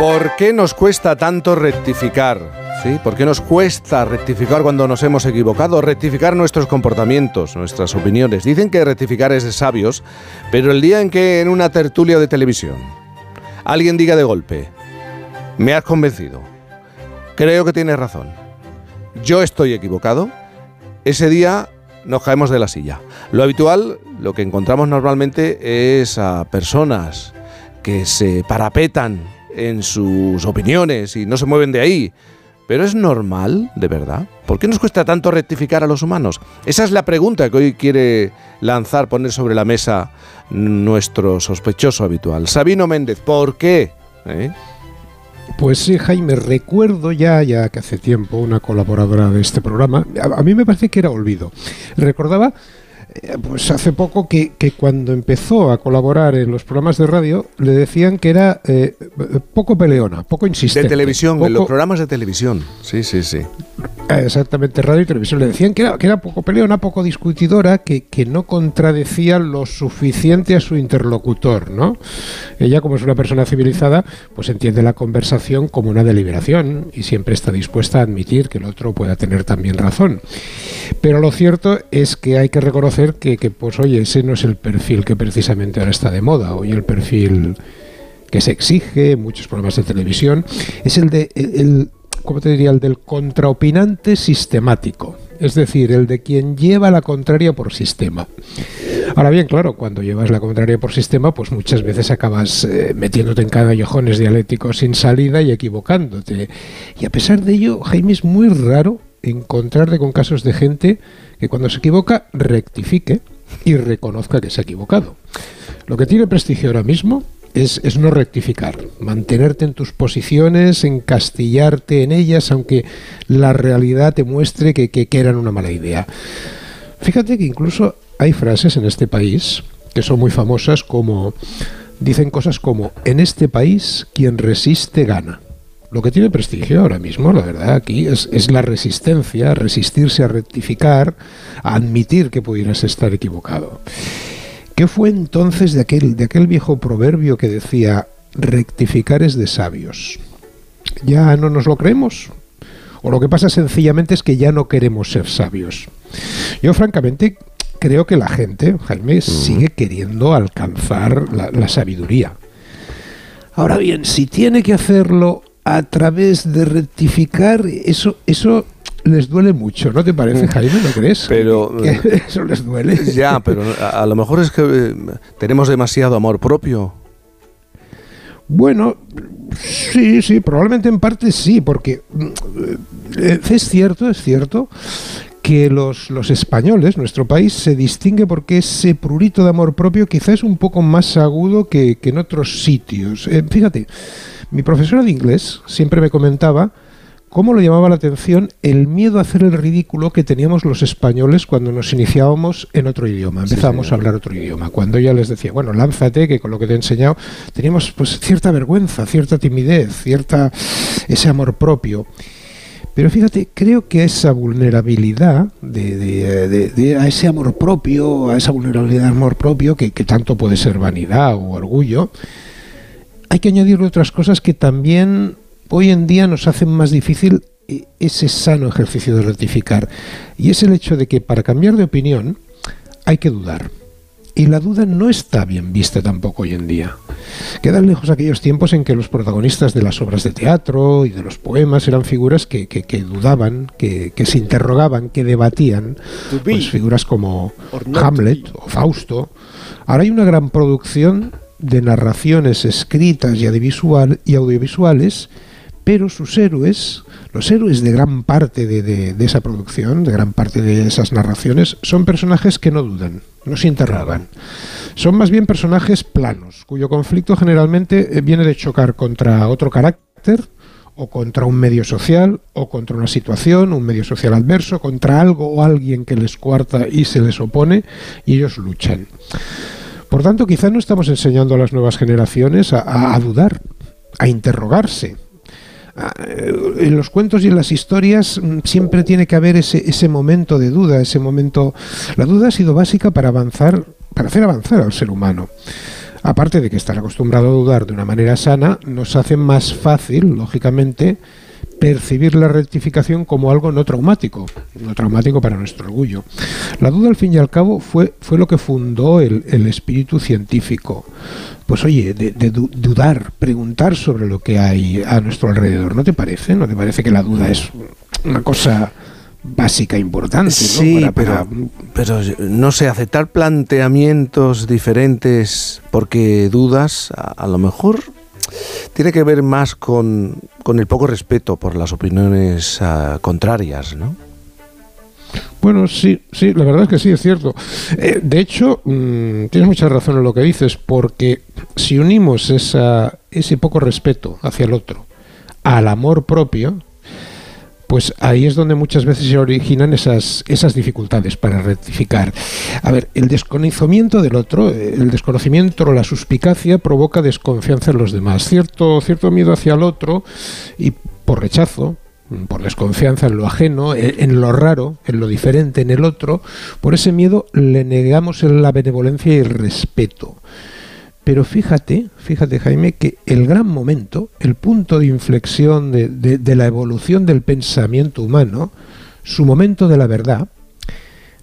¿Por qué nos cuesta tanto rectificar? ¿Sí? ¿Por qué nos cuesta rectificar cuando nos hemos equivocado? Rectificar nuestros comportamientos, nuestras opiniones. Dicen que rectificar es de sabios, pero el día en que en una tertulia de televisión alguien diga de golpe, me has convencido, creo que tienes razón, yo estoy equivocado, ese día nos caemos de la silla. Lo habitual, lo que encontramos normalmente es a personas que se parapetan en sus opiniones y no se mueven de ahí. Pero es normal, de verdad. ¿Por qué nos cuesta tanto rectificar a los humanos? Esa es la pregunta que hoy quiere lanzar, poner sobre la mesa nuestro sospechoso habitual. Sabino Méndez, ¿por qué? ¿Eh? Pues sí, Jaime, recuerdo ya, ya que hace tiempo, una colaboradora de este programa, a, a mí me parece que era Olvido, recordaba eh, pues hace poco que, cuando empezó a colaborar en los programas de radio le decían que era eh, poco peleona, poco insistente. De televisión, en los programas de televisión. Sí, sí, sí. Eh, exactamente, radio y televisión. Le decían que era, que era poco peleona, poco discutidora, que, que no contradecía lo suficiente a su interlocutor, ¿no? Ella, como es una persona civilizada, pues entiende la conversación como una deliberación y siempre está dispuesta a admitir que el otro pueda tener también razón. Pero lo cierto es que hay que reconocer que, pues oye, ese no es el perfil que precisamente ahora está de moda. Hoy el perfil que se exige en muchos programas de televisión es el de el, ¿cómo te diría? el del contraopinante sistemático, es decir, el de quien lleva la contraria por sistema. Ahora bien, claro, cuando llevas la contraria por sistema, pues muchas veces acabas eh, metiéndote en callejones dialécticos sin salida y equivocándote. Y a pesar de ello, Jaime es muy raro encontrarte con casos de gente que cuando se equivoca rectifique y reconozca que se ha equivocado. Lo que tiene prestigio ahora mismo es, no rectificar, mantenerte en tus posiciones, encastillarte en ellas, aunque la realidad te muestre que, que, eran una mala idea. Fíjate que incluso hay frases en este país que son muy famosas como dicen cosas como en este país quien resiste gana. Lo que tiene prestigio ahora mismo, la verdad, aquí es, la resistencia, resistirse a rectificar, a admitir que pudieras estar equivocado. ¿Qué fue entonces de aquel, de aquel viejo proverbio que decía, rectificar es de sabios? ¿Ya no nos lo creemos? O lo que pasa sencillamente es que ya no queremos ser sabios. Yo francamente creo que la gente, Jaime, sigue queriendo alcanzar la, la sabiduría. Ahora bien, si tiene que hacerlo a través de rectificar, eso, eso les duele mucho, ¿no te parece. Jaime? ¿No crees? Pero eso les duele. Ya, pero a, lo mejor es que eh, tenemos demasiado amor propio. Bueno, sí, sí, probablemente en parte sí, porque mm, eh, es cierto, es cierto que los, los, españoles, nuestro país, se distingue porque ese prurito de amor propio quizás es un poco más agudo que, en otros sitios. Eh, fíjate, mi profesora de inglés siempre me comentaba cómo le llamaba la atención el miedo a hacer el ridículo que teníamos los españoles cuando nos iniciábamos en otro idioma, empezábamos a hablar otro idioma. Cuando ella les decía, bueno, lánzate, que con lo que te he enseñado, teníamos pues cierta vergüenza, cierta timidez, cierta ese amor propio. Pero fíjate, creo que esa vulnerabilidad de, a ese amor propio, a esa vulnerabilidad de amor propio, que, que tanto puede ser vanidad o orgullo, hay que añadirle otras cosas que también hoy en día nos hacen más difícil eh, ese sano ejercicio de rectificar. Y es el hecho de que para cambiar de opinión hay que dudar. Y la duda no está bien vista tampoco hoy en día. Quedan lejos aquellos tiempos en que los protagonistas de las obras de teatro y de los poemas eran figuras que, dudaban, que, se interrogaban, que debatían. Pues figuras como Hamlet o Fausto. Ahora hay una gran producción de narraciones escritas y, audiovisuales, pero sus héroes, los héroes de gran parte de, esa producción, de gran parte de esas narraciones, son personajes que no dudan, no se interrogan. Son más bien personajes planos, cuyo conflicto generalmente eh, viene de chocar contra otro carácter, o contra un medio social, o contra una situación, un medio social adverso, contra algo o alguien que les cuarta y se les opone, y ellos luchan. Por tanto, quizás no estamos enseñando a las nuevas generaciones a, dudar, a interrogarse. Eh, en los cuentos y en las historias mm, siempre tiene que haber ese, ese momento de duda, ese momento... La duda ha sido básica para avanzar, para hacer avanzar al ser humano. aparte de que estar acostumbrado a dudar de una manera sana, nos hace más fácil, lógicamente, percibir la rectificación como algo no traumático, no traumático para nuestro orgullo. La duda, al fin y al cabo, fue, fue lo que fundó el, espíritu científico. Pues oye, de, dudar, preguntar sobre lo que hay a nuestro alrededor, ¿no te parece? ¿No te parece que la duda es una cosa básica importante. Sí, pero, pero no sé, aceptar planteamientos diferentes porque dudas, a lo mejor tiene que ver más con, el poco respeto por las opiniones ah, contrarias, ¿no? Bueno, sí, sí, la verdad es que sí, es cierto. Eh, de hecho, mm, tienes mucha razón en lo que dices, porque si unimos esa, ese poco respeto hacia el otro al amor propio, pues ahí es donde muchas veces se originan esas, esas dificultades para rectificar. A ver, el desconocimiento del otro, el desconocimiento o la suspicacia provoca desconfianza en los demás, cierto, cierto miedo hacia el otro y por rechazo, por desconfianza en lo ajeno, en lo raro, en lo diferente, en el otro, por ese miedo le negamos la benevolencia y el respeto. Pero fíjate, fíjate Jaime, que el gran momento, el punto de inflexión de, la evolución del pensamiento humano, su momento de la verdad,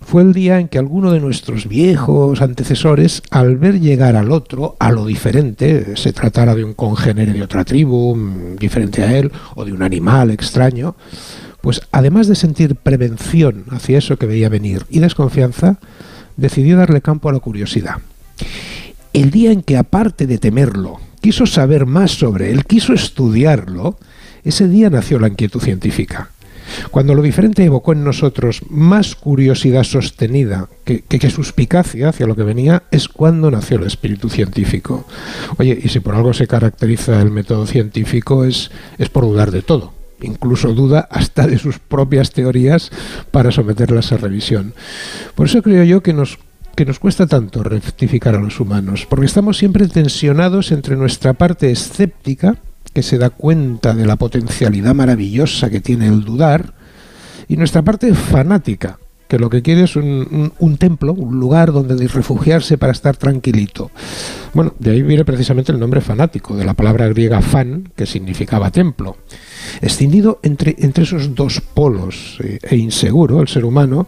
fue el día en que alguno de nuestros viejos antecesores, al ver llegar al otro, a lo diferente, se tratara de un congénere de otra tribu, mm, diferente a él, o de un animal extraño, pues además de sentir prevención hacia eso que veía venir y desconfianza, decidió darle campo a la curiosidad el día en que aparte de temerlo, quiso saber más sobre él, quiso estudiarlo, ese día nació la inquietud científica. Cuando lo diferente evocó en nosotros más curiosidad sostenida que, suspicacia hacia lo que venía, es cuando nació el espíritu científico. Oye, y si por algo se caracteriza el método científico es, es por dudar de todo. Incluso duda hasta de sus propias teorías para someterlas a revisión. Por eso creo yo que nos que nos cuesta tanto rectificar a los humanos, porque estamos siempre tensionados entre nuestra parte escéptica, que se da cuenta de la potencialidad maravillosa que tiene el dudar, y nuestra parte fanática, que lo que quiere es un, templo, un lugar donde refugiarse para estar tranquilito. Bueno, de ahí viene precisamente el nombre fanático, de la palabra griega fan, que significaba templo. Escindido entre, entre esos dos polos eh, e inseguro, el ser humano,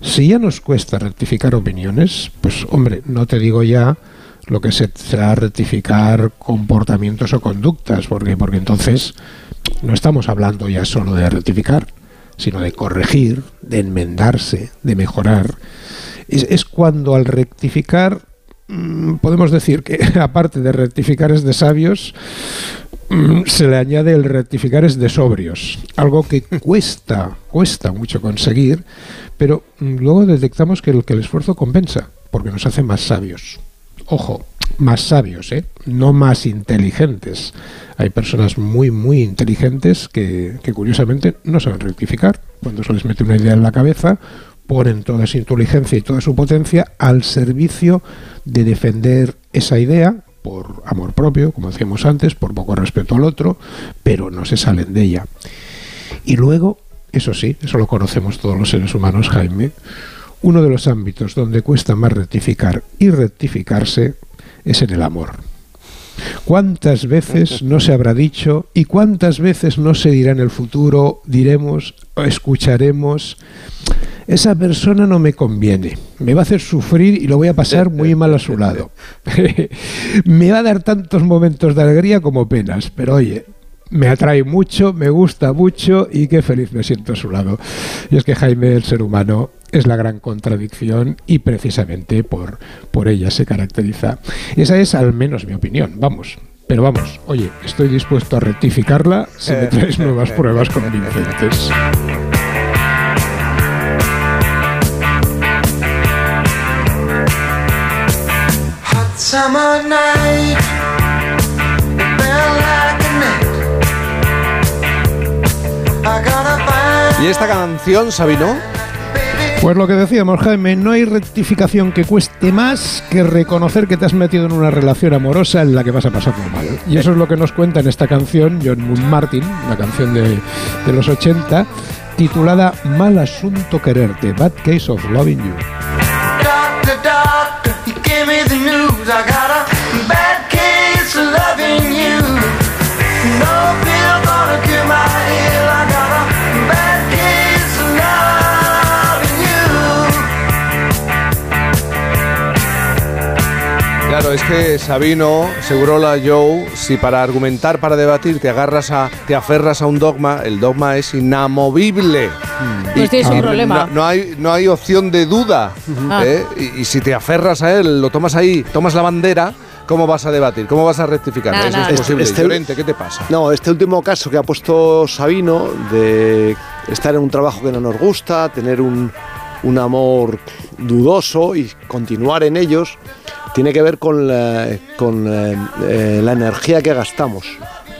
si ya nos cuesta rectificar opiniones, pues hombre, no te digo ya lo que será rectificar comportamientos o conductas, porque, porque entonces no estamos hablando ya solo de rectificar, sino de corregir, de enmendarse, de mejorar. Es, cuando al rectificar mm, podemos decir que aparte de rectificar es de sabios, se le añade el rectificar es de sobrios, algo que cuesta, cuesta mucho conseguir, pero mm, luego detectamos que el, que el esfuerzo compensa, porque nos hace más sabios. Ojo, más sabios, ¿eh? no más inteligentes. Hay personas muy, muy inteligentes que, que, curiosamente no saben rectificar. Cuando se les mete una idea en la cabeza, ponen toda su inteligencia y toda su potencia al servicio de defender esa idea por amor propio, como decíamos antes, por poco respeto al otro, pero no se salen de ella. Y luego, eso sí, eso lo conocemos todos los seres humanos, Jaime, uno de los ámbitos donde cuesta más rectificar y rectificarse es en el amor. ¿Cuántas veces no se habrá dicho y cuántas veces no se dirá en el futuro, diremos escucharemos, esa persona no me conviene, me va a hacer sufrir y lo voy a pasar muy mal a su lado. me va a dar tantos momentos de alegría como penas, pero oye, me atrae mucho, me gusta mucho y qué feliz me siento a su lado. Y es que Jaime, el ser humano, es la gran contradicción y precisamente por, por ella se caracteriza. Esa es al menos mi opinión, vamos. Pero vamos, oye, estoy dispuesto a rectificarla si me traes nuevas pruebas convincentes. ¿Y esta canción, Sabino? Pues lo que decíamos, Jaime, no hay rectificación que cueste más que reconocer que te has metido en una relación amorosa en la que vas a pasar muy mal. Y eso es lo que nos cuenta en esta canción John Moon Martin, una canción de, de los 80, titulada Mal asunto quererte, Bad Case of Loving You. gave me the news. I got a bad case of loving you. No. Claro, es que Sabino, Segurola, Joe, si para argumentar, para debatir, te agarras a, te aferras a un dogma, el dogma es inamovible. Pues tienes un problema. No, hay, no hay opción de duda. Ah. ¿eh? Y, y si te aferras a él, lo tomas ahí, tomas la bandera, ¿cómo vas a debatir? ¿Cómo vas a rectificar? Eso es posible. Este- Llorente, ¿qué te pasa? No, este último caso que ha puesto Sabino de estar en un trabajo que no nos gusta, tener un, un amor dudoso y continuar en ellos, tiene que ver con la, con, eh, eh, la energía que gastamos.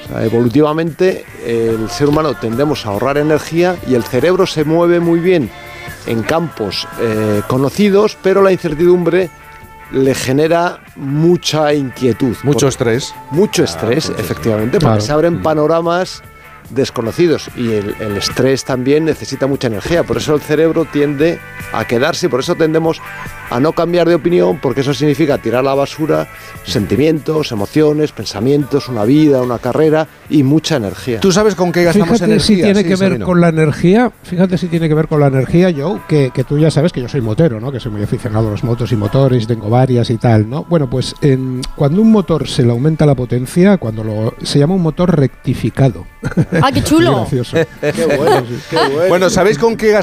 O sea, evolutivamente, el ser humano tendemos a ahorrar energía y el cerebro se mueve muy bien en campos eh, conocidos, pero la incertidumbre le genera mucha inquietud. Mucho estrés. mucho estrés, mucho efectivamente, porque se abren panoramas desconocidos y el, el estrés también necesita mucha energía. Por eso el cerebro tiende a quedarse, por eso tendemos a no cambiar de opinión, porque eso significa tirar a la basura sentimientos, emociones, pensamientos, una vida, una carrera y mucha energía. ¿Tú sabes con qué gastamos Fíjate energía? si tiene Sí, que ver Sabino. con la energía, fíjate si tiene que ver con la energía, Joe, que, que tú ya sabes que yo soy motero, ¿no? Que soy muy aficionado a los motos y motores, tengo varias y tal, ¿no? Bueno, pues en- cuando un motor se le aumenta la potencia, cuando lo, se llama un motor rectificado. ¡Ah, qué chulo! Gracioso. Qué bueno, qué bueno. Bueno, ¿sabéis con qué gastamos